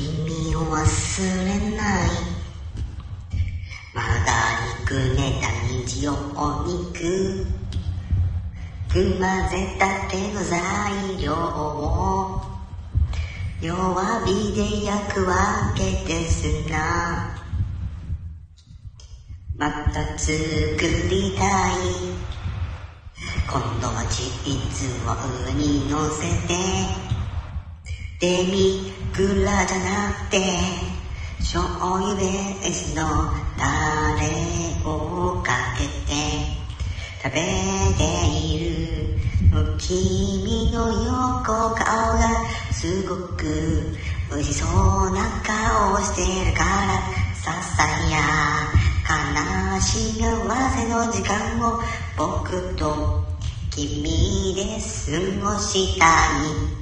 君を忘れない。まだ肉ネタ虹をお肉。混ぜたての材料を。弱火で焼くわけですな。また作りたい。今度はチーズを上に乗せて。デミグラじゃなくて醤油ベースのタレをかけて食べている君の横顔がすごく美味しそうな顔してるからささや悲し幸せの時間を僕と君で過ごしたい。